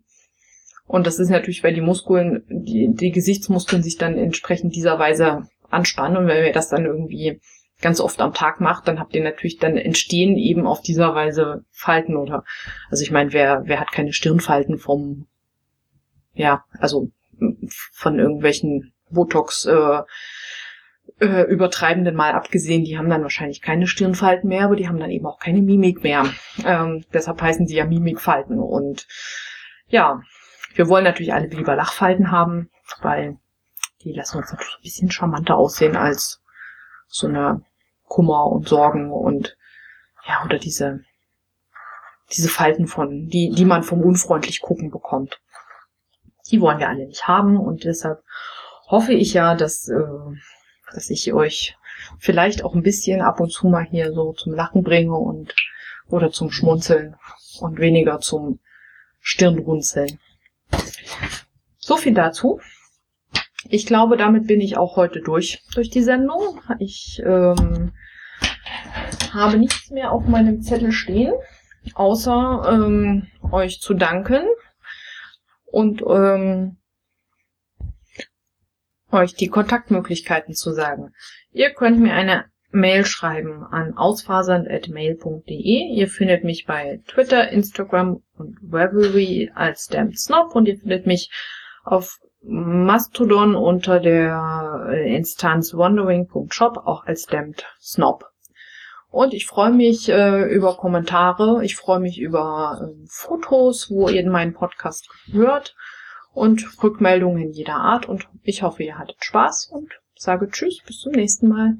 Und das ist natürlich, weil die Muskeln, die, die Gesichtsmuskeln sich dann entsprechend dieser Weise anspannen. Und wenn ihr das dann irgendwie ganz oft am Tag macht, dann habt ihr natürlich, dann entstehen eben auf dieser Weise Falten oder, also ich meine, wer, wer hat keine Stirnfalten vom, ja, also von irgendwelchen Botox, äh, äh, übertreibenden mal abgesehen, die haben dann wahrscheinlich keine Stirnfalten mehr, aber die haben dann eben auch keine Mimik mehr. Ähm, deshalb heißen sie ja Mimikfalten. Und ja, wir wollen natürlich alle lieber Lachfalten haben, weil die lassen uns natürlich ein bisschen charmanter aussehen als so eine Kummer und Sorgen und ja, oder diese, diese Falten von, die, die man vom unfreundlich gucken bekommt. Die wollen wir alle nicht haben und deshalb hoffe ich ja, dass, äh, dass ich euch vielleicht auch ein bisschen ab und zu mal hier so zum Lachen bringe und oder zum Schmunzeln und weniger zum Stirnrunzeln. So viel dazu. Ich glaube, damit bin ich auch heute durch, durch die Sendung. Ich ähm, habe nichts mehr auf meinem Zettel stehen, außer ähm, euch zu danken und ähm, euch die Kontaktmöglichkeiten zu sagen. Ihr könnt mir eine Mail schreiben an ausfasern.mail.de. Ihr findet mich bei Twitter, Instagram und Revelry als Damn Snob und ihr findet mich auf Mastodon unter der äh, Instanz wondering.shop, auch als Damned Snob. Und ich freue mich äh, über Kommentare, ich freue mich über äh, Fotos, wo ihr meinen Podcast hört und Rückmeldungen jeder Art. Und ich hoffe, ihr hattet Spaß und sage Tschüss, bis zum nächsten Mal.